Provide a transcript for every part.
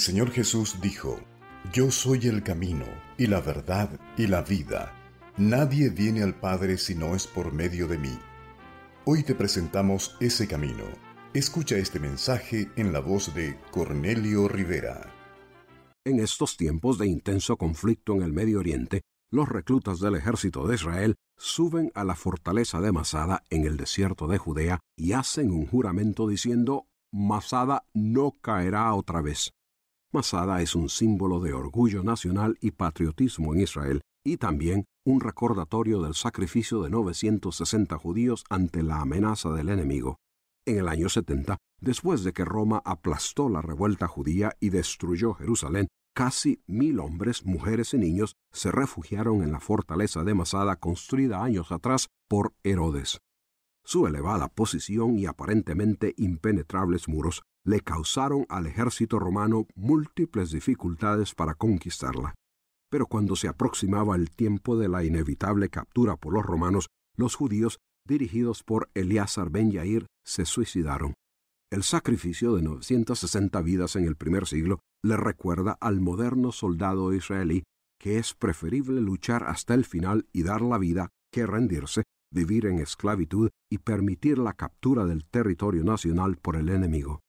Señor Jesús dijo, Yo soy el camino, y la verdad, y la vida. Nadie viene al Padre si no es por medio de mí. Hoy te presentamos ese camino. Escucha este mensaje en la voz de Cornelio Rivera. En estos tiempos de intenso conflicto en el Medio Oriente, los reclutas del ejército de Israel suben a la fortaleza de Masada en el desierto de Judea y hacen un juramento diciendo, Masada no caerá otra vez. Masada es un símbolo de orgullo nacional y patriotismo en Israel y también un recordatorio del sacrificio de 960 judíos ante la amenaza del enemigo. En el año 70, después de que Roma aplastó la revuelta judía y destruyó Jerusalén, casi mil hombres, mujeres y niños se refugiaron en la fortaleza de Masada construida años atrás por Herodes. Su elevada posición y aparentemente impenetrables muros le causaron al ejército romano múltiples dificultades para conquistarla. Pero cuando se aproximaba el tiempo de la inevitable captura por los romanos, los judíos, dirigidos por Eleazar ben Yair, se suicidaron. El sacrificio de 960 vidas en el primer siglo le recuerda al moderno soldado israelí que es preferible luchar hasta el final y dar la vida que rendirse, vivir en esclavitud y permitir la captura del territorio nacional por el enemigo.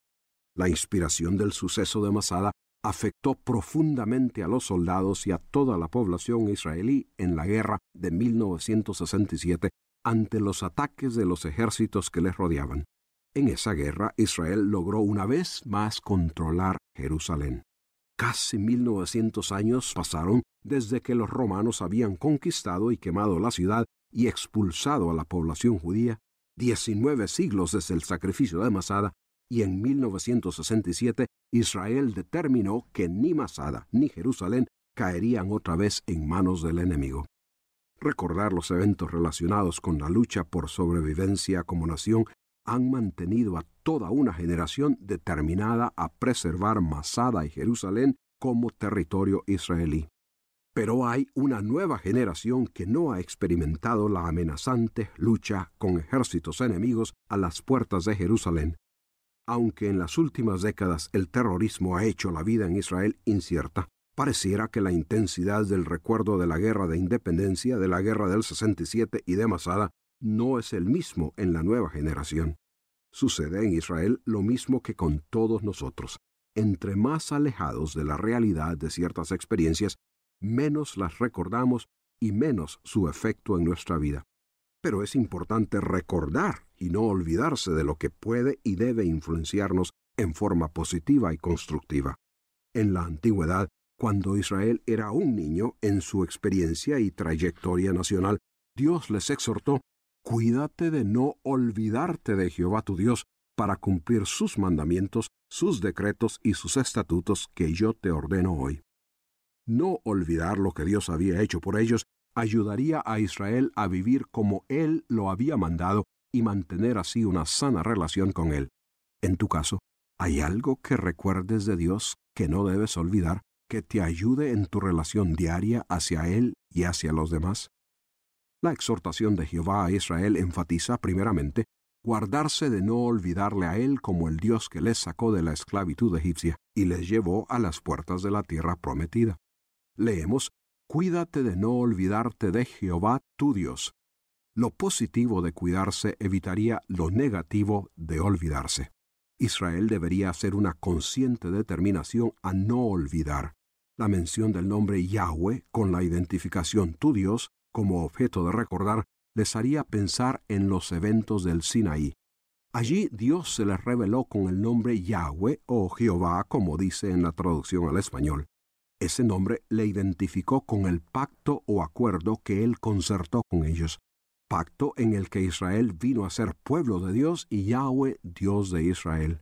La inspiración del suceso de Masada afectó profundamente a los soldados y a toda la población israelí en la guerra de 1967 ante los ataques de los ejércitos que les rodeaban. En esa guerra Israel logró una vez más controlar Jerusalén. Casi 1900 años pasaron desde que los romanos habían conquistado y quemado la ciudad y expulsado a la población judía, 19 siglos desde el sacrificio de Masada, y en 1967 Israel determinó que ni Masada ni Jerusalén caerían otra vez en manos del enemigo. Recordar los eventos relacionados con la lucha por sobrevivencia como nación han mantenido a toda una generación determinada a preservar Masada y Jerusalén como territorio israelí. Pero hay una nueva generación que no ha experimentado la amenazante lucha con ejércitos enemigos a las puertas de Jerusalén. Aunque en las últimas décadas el terrorismo ha hecho la vida en Israel incierta, pareciera que la intensidad del recuerdo de la guerra de independencia, de la guerra del 67 y de Masada no es el mismo en la nueva generación. Sucede en Israel lo mismo que con todos nosotros. Entre más alejados de la realidad de ciertas experiencias, menos las recordamos y menos su efecto en nuestra vida. Pero es importante recordar y no olvidarse de lo que puede y debe influenciarnos en forma positiva y constructiva. En la antigüedad, cuando Israel era un niño en su experiencia y trayectoria nacional, Dios les exhortó, Cuídate de no olvidarte de Jehová tu Dios para cumplir sus mandamientos, sus decretos y sus estatutos que yo te ordeno hoy. No olvidar lo que Dios había hecho por ellos ayudaría a Israel a vivir como Él lo había mandado y mantener así una sana relación con Él. En tu caso, ¿hay algo que recuerdes de Dios que no debes olvidar, que te ayude en tu relación diaria hacia Él y hacia los demás? La exhortación de Jehová a Israel enfatiza primeramente guardarse de no olvidarle a Él como el Dios que les sacó de la esclavitud egipcia y les llevó a las puertas de la tierra prometida. Leemos, Cuídate de no olvidarte de Jehová tu Dios. Lo positivo de cuidarse evitaría lo negativo de olvidarse. Israel debería hacer una consciente determinación a no olvidar. La mención del nombre Yahweh con la identificación tu Dios como objeto de recordar les haría pensar en los eventos del Sinaí. Allí Dios se les reveló con el nombre Yahweh o Jehová, como dice en la traducción al español. Ese nombre le identificó con el pacto o acuerdo que él concertó con ellos, pacto en el que Israel vino a ser pueblo de Dios y Yahweh Dios de Israel.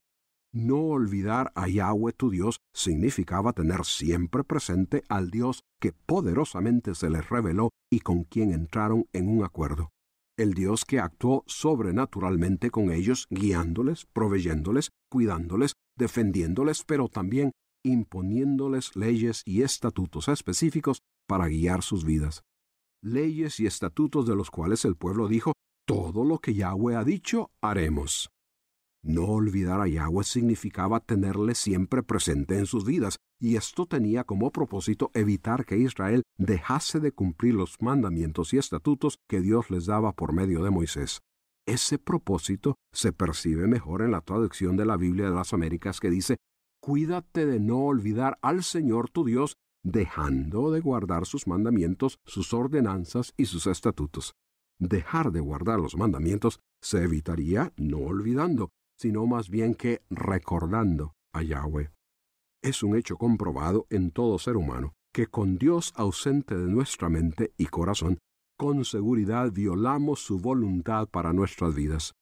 No olvidar a Yahweh tu Dios significaba tener siempre presente al Dios que poderosamente se les reveló y con quien entraron en un acuerdo. El Dios que actuó sobrenaturalmente con ellos, guiándoles, proveyéndoles, cuidándoles, defendiéndoles, pero también imponiéndoles leyes y estatutos específicos para guiar sus vidas. Leyes y estatutos de los cuales el pueblo dijo, todo lo que Yahweh ha dicho, haremos. No olvidar a Yahweh significaba tenerle siempre presente en sus vidas, y esto tenía como propósito evitar que Israel dejase de cumplir los mandamientos y estatutos que Dios les daba por medio de Moisés. Ese propósito se percibe mejor en la traducción de la Biblia de las Américas que dice, Cuídate de no olvidar al Señor tu Dios, dejando de guardar sus mandamientos, sus ordenanzas y sus estatutos. Dejar de guardar los mandamientos se evitaría no olvidando, sino más bien que recordando a Yahweh. Es un hecho comprobado en todo ser humano que con Dios ausente de nuestra mente y corazón, con seguridad violamos su voluntad para nuestras vidas.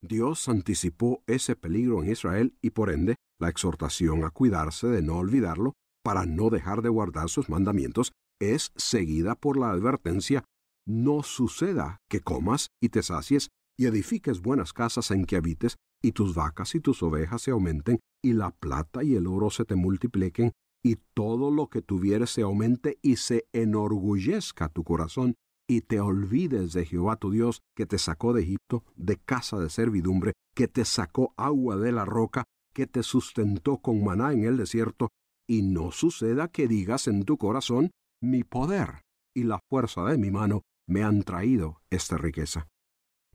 Dios anticipó ese peligro en Israel y por ende la exhortación a cuidarse de no olvidarlo para no dejar de guardar sus mandamientos es seguida por la advertencia no suceda que comas y te sacies y edifiques buenas casas en que habites y tus vacas y tus ovejas se aumenten, y la plata y el oro se te multipliquen, y todo lo que tuvieres se aumente y se enorgullezca tu corazón, y te olvides de Jehová tu Dios, que te sacó de Egipto, de casa de servidumbre, que te sacó agua de la roca, que te sustentó con maná en el desierto, y no suceda que digas en tu corazón, mi poder y la fuerza de mi mano me han traído esta riqueza.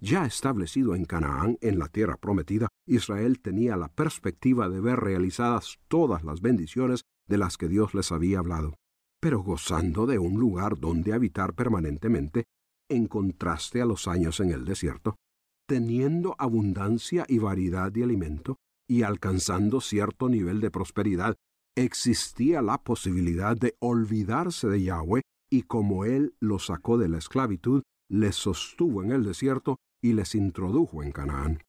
Ya establecido en Canaán, en la tierra prometida, Israel tenía la perspectiva de ver realizadas todas las bendiciones de las que Dios les había hablado, pero gozando de un lugar donde habitar permanentemente, en contraste a los años en el desierto, teniendo abundancia y variedad de alimento, y alcanzando cierto nivel de prosperidad, existía la posibilidad de olvidarse de Yahweh y como Él los sacó de la esclavitud, les sostuvo en el desierto y les introdujo en Canaán.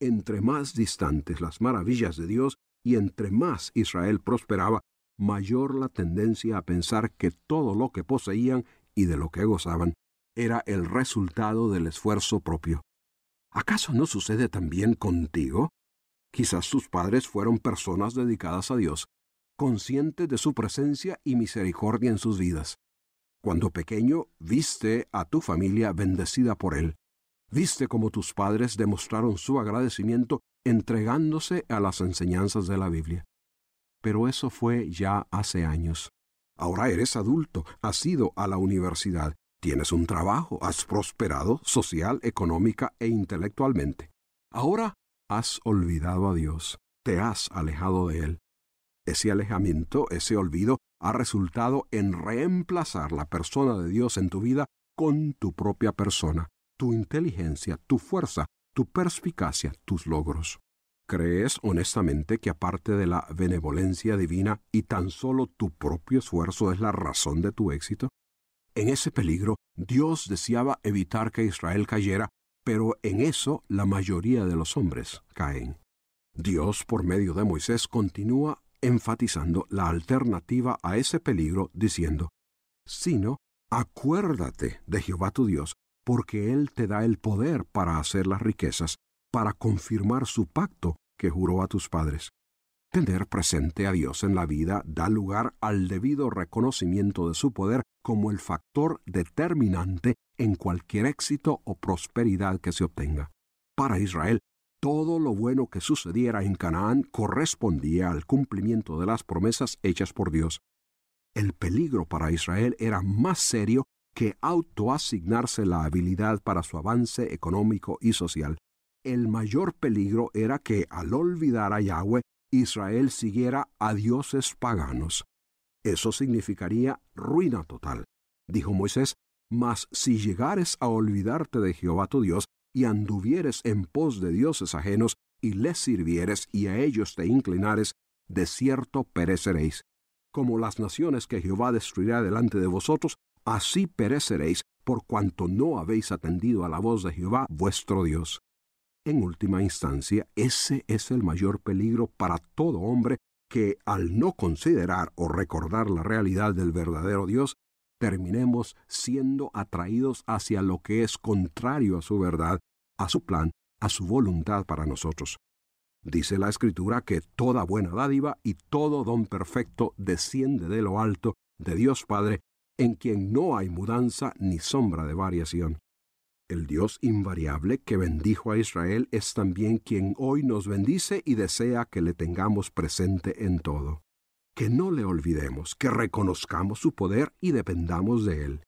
Entre más distantes las maravillas de Dios y entre más Israel prosperaba, mayor la tendencia a pensar que todo lo que poseían y de lo que gozaban era el resultado del esfuerzo propio. ¿Acaso no sucede también contigo? Quizás tus padres fueron personas dedicadas a Dios, conscientes de su presencia y misericordia en sus vidas. Cuando pequeño viste a tu familia bendecida por Él, Viste cómo tus padres demostraron su agradecimiento entregándose a las enseñanzas de la Biblia. Pero eso fue ya hace años. Ahora eres adulto, has ido a la universidad, tienes un trabajo, has prosperado social, económica e intelectualmente. Ahora has olvidado a Dios, te has alejado de Él. Ese alejamiento, ese olvido, ha resultado en reemplazar la persona de Dios en tu vida con tu propia persona tu inteligencia, tu fuerza, tu perspicacia, tus logros. ¿Crees honestamente que aparte de la benevolencia divina y tan solo tu propio esfuerzo es la razón de tu éxito? En ese peligro, Dios deseaba evitar que Israel cayera, pero en eso la mayoría de los hombres caen. Dios, por medio de Moisés, continúa enfatizando la alternativa a ese peligro, diciendo, sino, acuérdate de Jehová tu Dios, porque Él te da el poder para hacer las riquezas, para confirmar su pacto que juró a tus padres. Tener presente a Dios en la vida da lugar al debido reconocimiento de su poder como el factor determinante en cualquier éxito o prosperidad que se obtenga. Para Israel, todo lo bueno que sucediera en Canaán correspondía al cumplimiento de las promesas hechas por Dios. El peligro para Israel era más serio que autoasignarse la habilidad para su avance económico y social. El mayor peligro era que, al olvidar a Yahweh, Israel siguiera a dioses paganos. Eso significaría ruina total. Dijo Moisés, mas si llegares a olvidarte de Jehová tu Dios, y anduvieres en pos de dioses ajenos, y les sirvieres y a ellos te inclinares, de cierto pereceréis. como las naciones que Jehová destruirá delante de vosotros, así pereceréis por cuanto no habéis atendido a la voz de Jehová vuestro Dios. En última instancia, ese es el mayor peligro para todo hombre que al no considerar o recordar la realidad del verdadero Dios, terminemos siendo atraídos hacia lo que es contrario a su verdad, a su plan, a su voluntad para nosotros. Dice la Escritura que toda buena dádiva y todo don perfecto desciende de lo alto, de Dios Padre, en quien no hay mudanza ni sombra de variación. El Dios invariable que bendijo a Israel es también quien hoy nos bendice y desea que le tengamos presente en todo. Que no le olvidemos, que reconozcamos su poder y dependamos de él.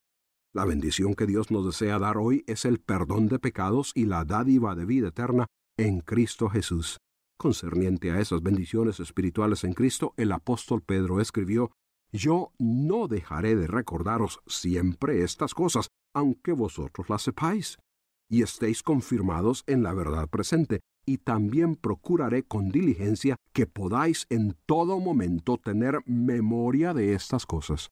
La bendición que Dios nos desea dar hoy es el perdón de pecados y la dádiva de vida eterna en Cristo Jesús. Concerniente a esas bendiciones espirituales en Cristo, el apóstol Pedro escribió, Yo no dejaré de recordaros siempre estas cosas, aunque vosotros las sepáis, y estéis confirmados en la verdad presente, y también procuraré con diligencia que podáis en todo momento tener memoria de estas cosas.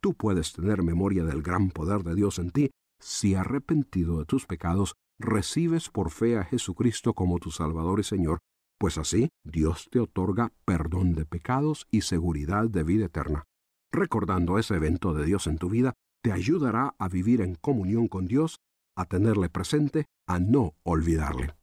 Tú puedes tener memoria del gran poder de Dios en ti si arrepentido de tus pecados recibes por fe a Jesucristo como tu Salvador y Señor pues así Dios te otorga perdón de pecados y seguridad de vida eterna. Recordando ese evento de Dios en tu vida, te ayudará a vivir en comunión con Dios, a tenerle presente, a no olvidarle.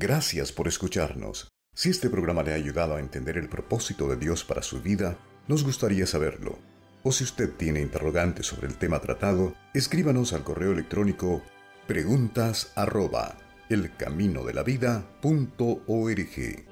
Gracias por escucharnos. Si este programa le ha ayudado a entender el propósito de Dios para su vida, nos gustaría saberlo. O si usted tiene interrogantes sobre el tema tratado, escríbanos al correo electrónico preguntas arroba elcaminodelavida.org.